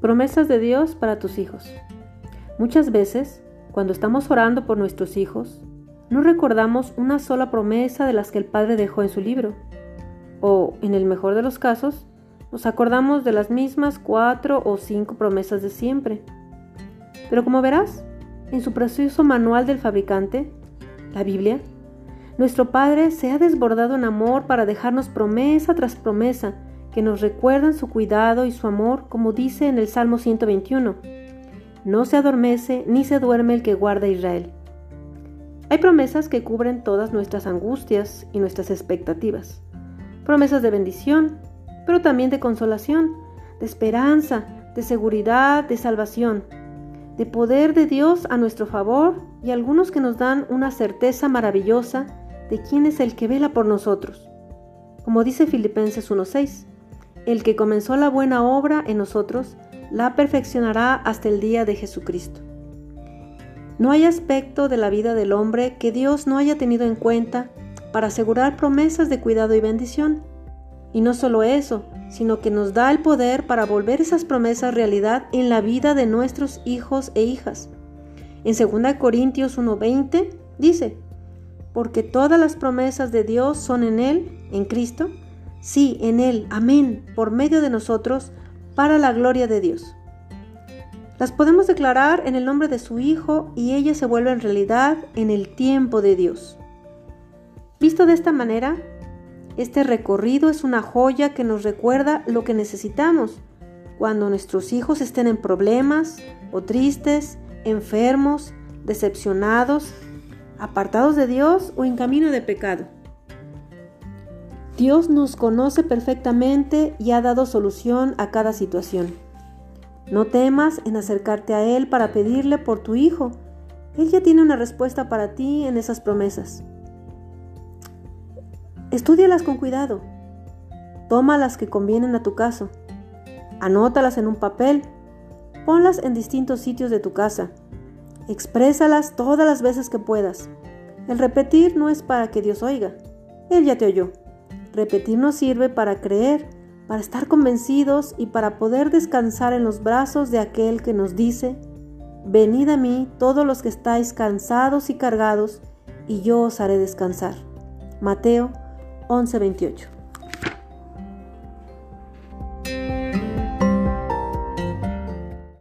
Promesas de Dios para tus hijos. Muchas veces, cuando estamos orando por nuestros hijos, no recordamos una sola promesa de las que el Padre dejó en su libro. O, en el mejor de los casos, nos acordamos de las mismas cuatro o cinco promesas de siempre. Pero como verás, en su precioso manual del fabricante, la Biblia, nuestro Padre se ha desbordado en amor para dejarnos promesa tras promesa que nos recuerdan su cuidado y su amor, como dice en el Salmo 121. No se adormece ni se duerme el que guarda Israel. Hay promesas que cubren todas nuestras angustias y nuestras expectativas. Promesas de bendición, pero también de consolación, de esperanza, de seguridad, de salvación, de poder de Dios a nuestro favor y algunos que nos dan una certeza maravillosa de quién es el que vela por nosotros. Como dice Filipenses 1.6, el que comenzó la buena obra en nosotros, la perfeccionará hasta el día de Jesucristo. No hay aspecto de la vida del hombre que Dios no haya tenido en cuenta para asegurar promesas de cuidado y bendición. Y no solo eso, sino que nos da el poder para volver esas promesas realidad en la vida de nuestros hijos e hijas. En 2 Corintios 1:20 dice, porque todas las promesas de Dios son en Él, en Cristo, Sí, en Él, amén, por medio de nosotros, para la gloria de Dios. Las podemos declarar en el nombre de su Hijo y ellas se vuelven realidad en el tiempo de Dios. Visto de esta manera, este recorrido es una joya que nos recuerda lo que necesitamos cuando nuestros hijos estén en problemas o tristes, enfermos, decepcionados, apartados de Dios o en camino de pecado. Dios nos conoce perfectamente y ha dado solución a cada situación. No temas en acercarte a Él para pedirle por tu hijo. Él ya tiene una respuesta para ti en esas promesas. Estúdialas con cuidado. Toma las que convienen a tu caso. Anótalas en un papel. Ponlas en distintos sitios de tu casa. Exprésalas todas las veces que puedas. El repetir no es para que Dios oiga. Él ya te oyó. Repetir nos sirve para creer, para estar convencidos y para poder descansar en los brazos de aquel que nos dice, Venid a mí todos los que estáis cansados y cargados, y yo os haré descansar. Mateo 11:28